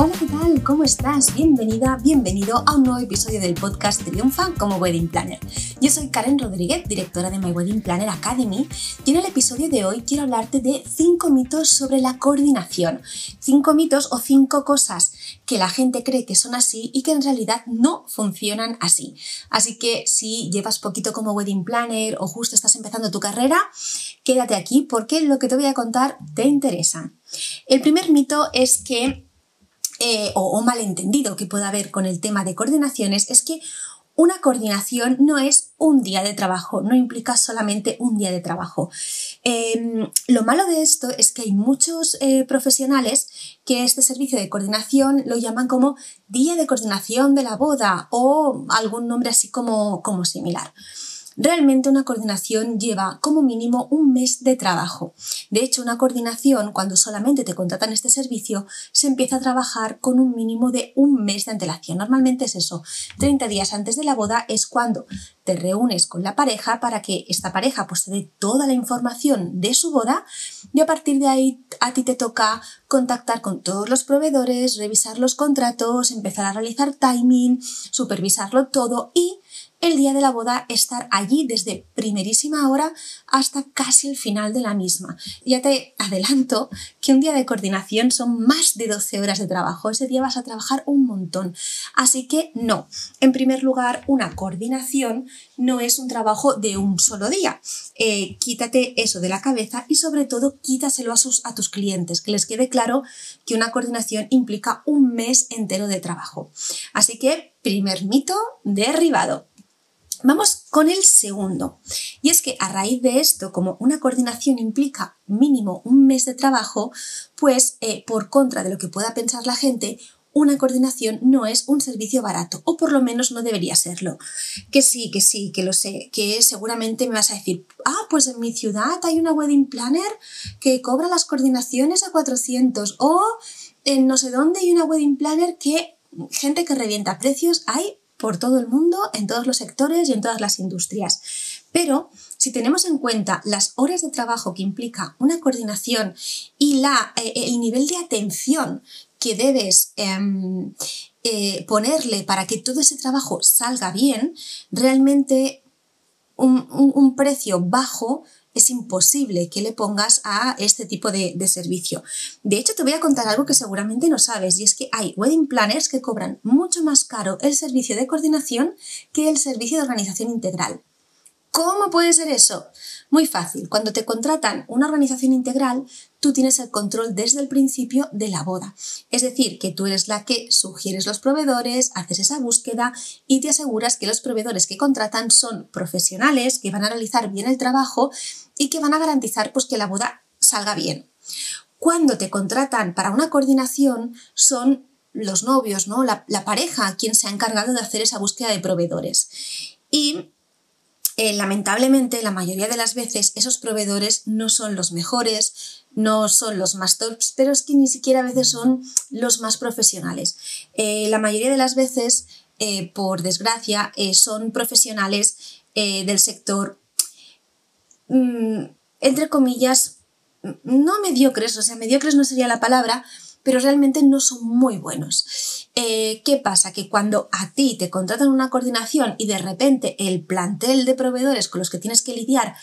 Hola, ¿qué tal? ¿Cómo estás? Bienvenida, bienvenido a un nuevo episodio del podcast Triunfa como Wedding Planner. Yo soy Karen Rodríguez, directora de My Wedding Planner Academy, y en el episodio de hoy quiero hablarte de 5 mitos sobre la coordinación. 5 mitos o 5 cosas que la gente cree que son así y que en realidad no funcionan así. Así que si llevas poquito como Wedding Planner o justo estás empezando tu carrera, quédate aquí porque lo que te voy a contar te interesa. El primer mito es que eh, o, malentendido que pueda haber con el tema de coordinaciones es que una coordinación no es un día de trabajo, no implica solamente un día de trabajo. Em, lo malo de esto es que hay muchos eh, profesionales que este servicio de coordinación lo llaman como día de coordinación de la boda o algún nombre así como, como similar. Realmente una coordinación lleva como mínimo un mes de trabajo. De hecho, una coordinación, cuando solamente te contratan este servicio, se empieza a trabajar con un mínimo de un mes de antelación. Normalmente es eso. 30 días antes de la boda es cuando te reúnes con la pareja para que esta pareja pues, te dé toda la información de su boda y a partir de ahí a ti te toca contactar con todos los proveedores, revisar los contratos, empezar a realizar timing, supervisarlo todo y el día de la boda estar allí desde primerísima hora hasta casi el final de la misma. Ya te adelanto que un día de coordinación son más de 12 horas de trabajo. Ese día vas a trabajar un montón. Así que no. En primer lugar, una coordinación no es un trabajo de un solo día. Eh, quítate eso de la cabeza y sobre todo quítaselo a, tus clientes, que les quede claro que una coordinación implica un mes entero de trabajo. Así que, primer mito derribado. Vamos con el segundo. Y es que a raíz de esto, como una coordinación implica mínimo un mes de trabajo, pues eh, por contra de lo que pueda pensar la gente, una coordinación no es un servicio barato, o por lo menos no debería serlo. Que sí, que sí, que lo sé, que seguramente me vas a decir, ah, pues en mi ciudad hay una wedding planner que cobra las coordinaciones a 400, o en no sé dónde hay una wedding planner que gente que revienta precios hay por todo el mundo, en todos los sectores y en todas las industrias. Pero si tenemos en cuenta las horas de trabajo que implica una coordinación y la, eh, el nivel de atención que debes em, eh, ponerle para que todo ese trabajo salga bien, realmente un precio bajo es imposible que le pongas a este tipo de, servicio. De hecho, te voy a contar algo que seguramente no sabes y es que hay wedding planners que cobran mucho más caro el servicio de coordinación que el servicio de organización integral. ¿Cómo puede ser eso? Muy fácil. Cuando te contratan una organización integral, tú tienes el control desde el principio de la boda. Es decir, que tú eres la que sugieres los proveedores, haces esa búsqueda y te aseguras que los proveedores que contratan son profesionales, que van a realizar bien el trabajo y que van a garantizar pues, que la boda salga bien. Cuando te contratan para una coordinación, son los novios, ¿no? la, la pareja quien se ha encargado de hacer esa búsqueda de proveedores. Y eh, lamentablemente, la mayoría de las veces esos proveedores no son los mejores, no son los más tops, pero es que ni siquiera a veces son los más profesionales. Eh, la mayoría de las veces, eh, por desgracia, son profesionales del sector, mm, entre comillas, no mediocres, o sea, mediocres no sería la palabra, pero realmente no son muy buenos. Eh, ¿Qué pasa? Que cuando a ti te contratan una coordinación y de repente el plantel de proveedores con los que tienes que lidiar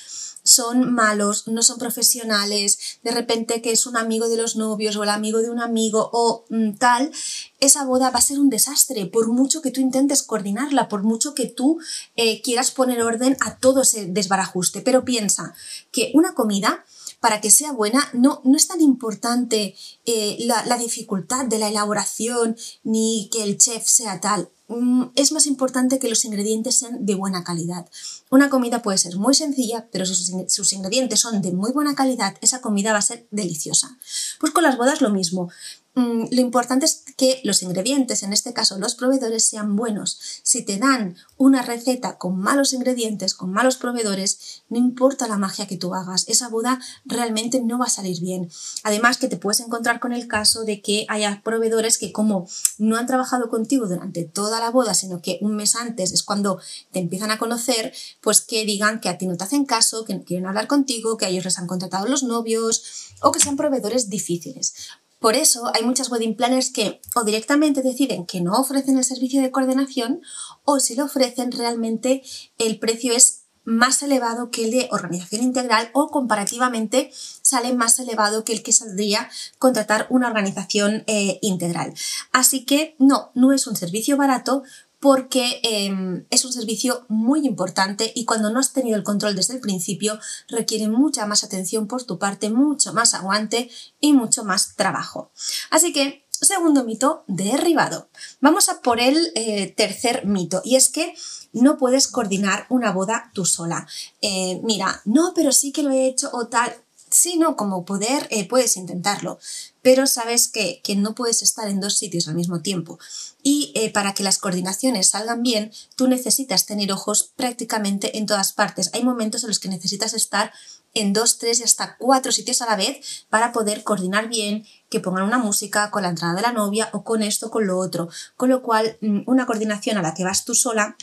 son malos, no son profesionales, de repente que es un amigo de los novios o el amigo de un amigo o mm, tal, esa boda va a ser un desastre, por mucho que tú intentes coordinarla, por mucho que tú eh, quieras poner orden a todo ese desbarajuste. Pero piensa que una comida para que sea buena no, no es tan importante eh, la, dificultad de la elaboración ni que el chef sea tal. Mm, es más importante que los ingredientes sean de buena calidad. Una comida puede ser muy sencilla, pero si sus, ingredientes son de muy buena calidad, esa comida va a ser deliciosa. Pues con las bodas lo mismo. Mm, lo importante es que los ingredientes, en este caso los proveedores, sean buenos. Si te dan una receta con malos ingredientes, con malos proveedores, no importa la magia que tú hagas, esa boda realmente no va a salir bien. Además que te puedes encontrar con el caso de que haya proveedores que como no han trabajado contigo durante toda la boda, sino que un mes antes es cuando te empiezan a conocer, pues que digan que a ti no te hacen caso, que no quieren hablar contigo, que a ellos les han contratado los novios o que sean proveedores difíciles. Por eso hay muchas wedding planners que o directamente deciden que no ofrecen el servicio de coordinación o si lo ofrecen realmente el precio es más elevado que el de organización integral o comparativamente sale más elevado que el que saldría contratar una organización eh, integral. Así que no, no es un servicio barato, porque em, es un servicio muy importante y cuando no has tenido el control desde el principio requiere mucha más atención por tu parte, mucho más aguante y mucho más trabajo. Así que, segundo mito, derribado. Vamos a por el eh, tercer mito y es que no puedes coordinar una boda tú sola. Eh, mira, no, pero sí que lo he hecho o tal. Sí, no, como poder eh, puedes intentarlo, pero sabes que, no puedes estar en dos sitios al mismo tiempo. Y eh, para que las coordinaciones salgan bien, tú necesitas tener ojos prácticamente en todas partes. Hay momentos en los que necesitas estar en dos, tres y hasta cuatro sitios a la vez para poder coordinar bien, que pongan una música con la entrada de la novia o con esto, con lo otro. Con lo cual, mm, una coordinación a la que vas tú sola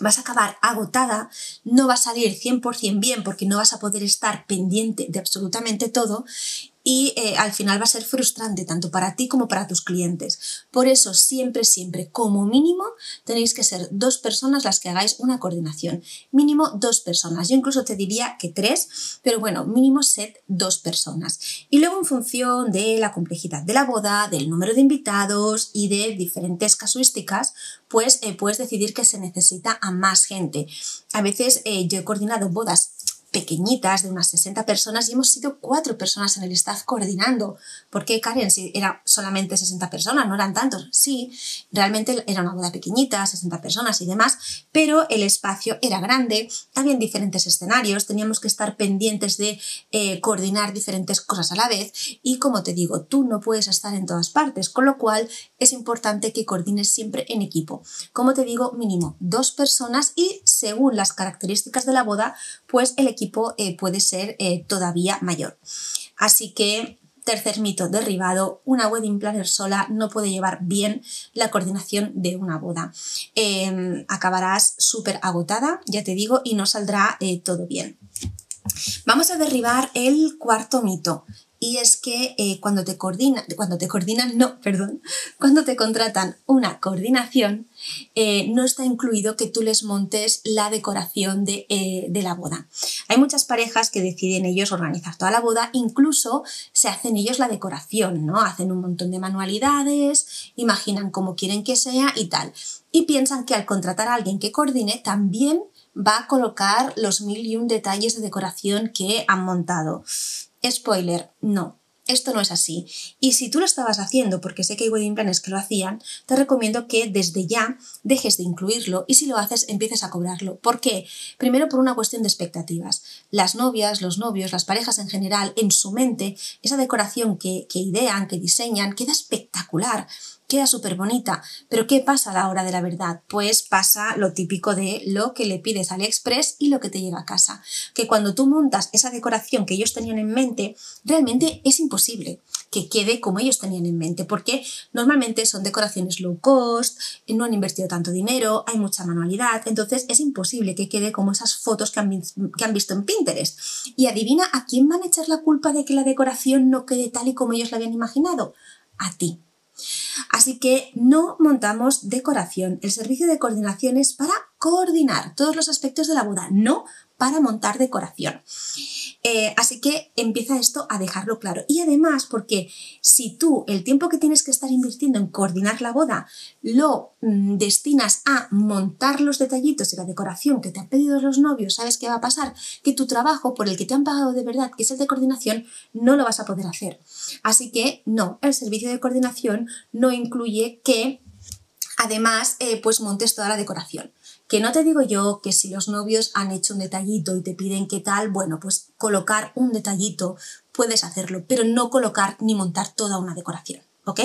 vas a acabar agotada, no va a salir 100% bien porque no vas a poder estar pendiente de absolutamente todo y eh, al final va a ser frustrante tanto para ti como para tus clientes. Por eso siempre, siempre, como mínimo, tenéis que ser dos personas las que hagáis una coordinación. Mínimo dos personas. Yo incluso te diría que tres, pero bueno, mínimo set dos personas. Y luego en función de la complejidad de la boda, del número de invitados y de diferentes casuísticas, pues eh, puedes decidir que se necesita a más gente. A veces eh, yo he coordinado bodas pequeñitas de unas 60 personas y hemos sido cuatro personas en el staff coordinando. ¿Por qué, Karen? Si era solamente 60 personas, no eran tantos. Sí, realmente era una boda pequeñita, 60 personas y demás, pero el espacio era grande, habían diferentes escenarios, teníamos que estar pendientes de eh, coordinar diferentes cosas a la vez y como te digo, tú no puedes estar en todas partes, con lo cual es importante que coordines siempre en equipo. Como te digo, mínimo dos personas y según las características de la boda, pues el equipo eh, puede ser eh, todavía mayor. Así que Tercer mito derribado, una wedding planner sola no puede llevar bien la coordinación de una boda. Em, acabarás súper agotada, ya te digo, y no saldrá eh, todo bien. Vamos a derribar el cuarto mito, y es que eh, cuando te coordinan, cuando te coordinan, no, perdón, cuando te contratan una coordinación, eh, no está incluido que tú les montes la decoración de, eh, de, la boda. Hay muchas parejas que deciden ellos organizar toda la boda, incluso se hacen ellos la decoración, ¿no? Hacen un montón de manualidades, imaginan cómo quieren que sea y tal. Y piensan que al contratar a alguien que coordine, también va a colocar los mil y un detalles de decoración que han montado. Spoiler, no. Esto no es así. Y si tú lo estabas haciendo, porque sé que hay wedding planners que lo hacían, te recomiendo que desde ya dejes de incluirlo y si lo haces empieces a cobrarlo. ¿Por qué? Primero por una cuestión de expectativas. Las novias, los novios, las parejas en general, en su mente, esa decoración que, que idean, que diseñan, queda espectacular queda súper bonita. Pero ¿qué pasa a la hora de la verdad? Pues pasa lo típico de lo que le pides a AliExpress y lo que te llega a casa. Que cuando tú montas esa decoración que ellos tenían en mente, realmente es imposible que quede como ellos tenían en mente, porque normalmente son decoraciones low cost, no han invertido tanto dinero, hay mucha manualidad, entonces es imposible que quede como esas fotos que han, que han visto en Pinterest. Y adivina a quién van a echar la culpa de que la decoración no quede tal y como ellos la habían imaginado. A ti. Así que no montamos decoración. El servicio de coordinación es para coordinar todos los aspectos de la boda, no para montar decoración. Eh, así que empieza esto a dejarlo claro. Y además, porque si tú el tiempo que tienes que estar invirtiendo en coordinar la boda lo mm, destinas a montar los detallitos y la decoración que te han pedido los novios, ¿sabes qué va a pasar? Que tu trabajo por el que te han pagado de verdad, que es el de coordinación, no lo vas a poder hacer. Así que no, el servicio de coordinación no incluye que además eh, pues montes toda la decoración. Que no te digo yo que si los novios han hecho un detallito y te piden qué tal, bueno, pues colocar un detallito puedes hacerlo, pero no colocar ni montar toda una decoración, ¿ok?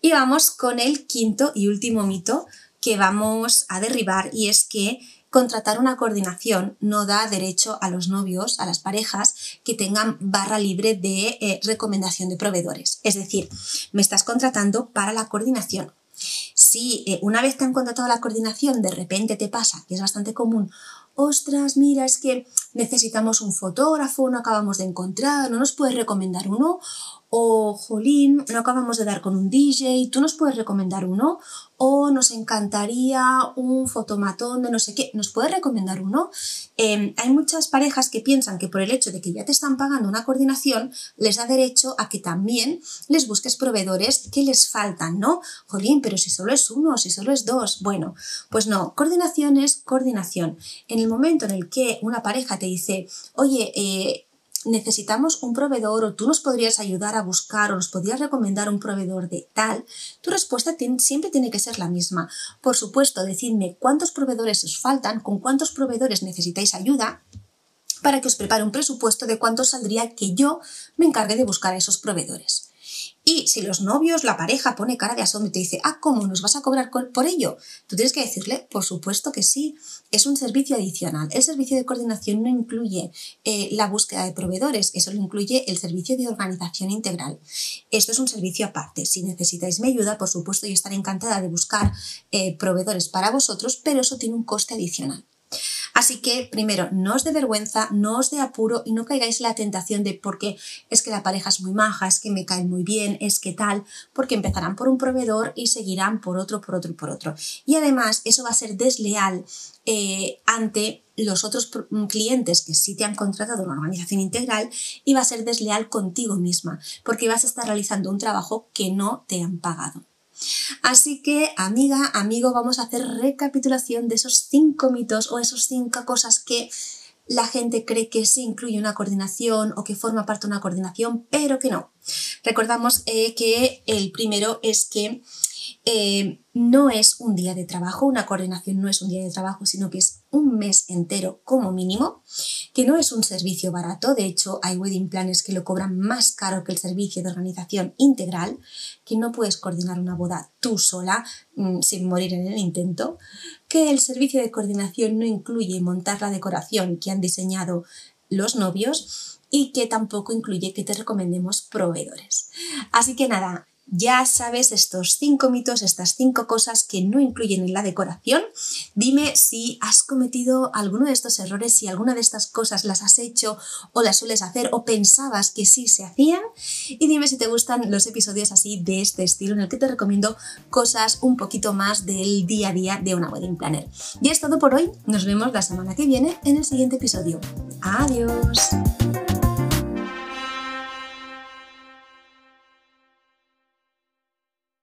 Y vamos con el quinto y último mito que vamos a derribar y es que contratar una coordinación no da derecho a los novios, a las parejas, que tengan barra libre de eh, recomendación de proveedores. Es decir, me estás contratando para la coordinación. Si eh, una vez que han contratado la coordinación de repente te pasa, que es bastante común, ostras, mira, es que necesitamos un fotógrafo, no acabamos de encontrar, no nos puedes recomendar uno, o jolín, no acabamos de dar con un DJ, tú nos puedes recomendar uno, o nos encantaría un fotomatón de no sé qué, nos puedes recomendar uno. Em, hay muchas parejas que piensan que por el hecho de que ya te están pagando una coordinación, les da derecho a que también les busques proveedores que les faltan, ¿no? Jolín, pero si solo es uno, si solo es dos, bueno, pues no, coordinación es coordinación. En el momento en el que una pareja te dice, oye, eh, necesitamos un proveedor o tú nos podrías ayudar a buscar o nos podrías recomendar un proveedor de tal, tu respuesta siempre tiene que ser la misma. Por supuesto, decidme cuántos proveedores os faltan, con cuántos proveedores necesitáis ayuda para que os prepare un presupuesto de cuánto saldría que yo me encargue de buscar a esos proveedores. Y si los novios, la pareja pone cara de asombro y te dice, ah, ¿cómo nos vas a cobrar por ello? Tú tienes que decirle, por supuesto que sí, es un servicio adicional. El servicio de coordinación no incluye eh, la búsqueda de proveedores, eso lo incluye el servicio de organización integral. Esto es un servicio aparte. Si necesitáis mi ayuda, por supuesto, yo estaré encantada de buscar eh, proveedores para vosotros, pero eso tiene un coste adicional. Así que, primero, no os dé vergüenza, no os dé apuro y no caigáis en la tentación de porque es que la pareja es muy maja, es que me cae muy bien, es que tal, porque empezarán por un proveedor y seguirán por otro, por otro y por otro. Y además, eso va a ser desleal eh, ante los otros mm, clientes que sí te han contratado una organización integral y va a ser desleal contigo misma, porque vas a estar realizando un trabajo que no te han pagado. Así que, amiga, amigo, vamos a hacer recapitulación de esos cinco mitos o esos cinco cosas que la gente cree que sí incluye una coordinación o que forma parte de una coordinación, pero que no. Recordamos eh, que el primero es que eh, no es un día de trabajo, una coordinación no es un día de trabajo, sino que es un mes entero como mínimo, que no es un servicio barato, de hecho hay wedding planes que lo cobran más caro que el servicio de organización integral, que no puedes coordinar una boda tú sola mm, sin morir en el intento, que el servicio de coordinación no incluye montar la decoración que han diseñado los novios y que tampoco incluye que te recomendemos proveedores. Así que nada, ya sabes estos cinco mitos, estas cinco cosas que no incluyen en la decoración. Dime si has cometido alguno de estos errores, si alguna de estas cosas las has hecho o las sueles hacer o pensabas que sí se hacían. Y dime si te gustan los episodios así de este estilo en el que te recomiendo cosas un poquito más del día a día de una wedding planner. Y es todo por hoy. Nos vemos la semana que viene en el siguiente episodio. Adiós.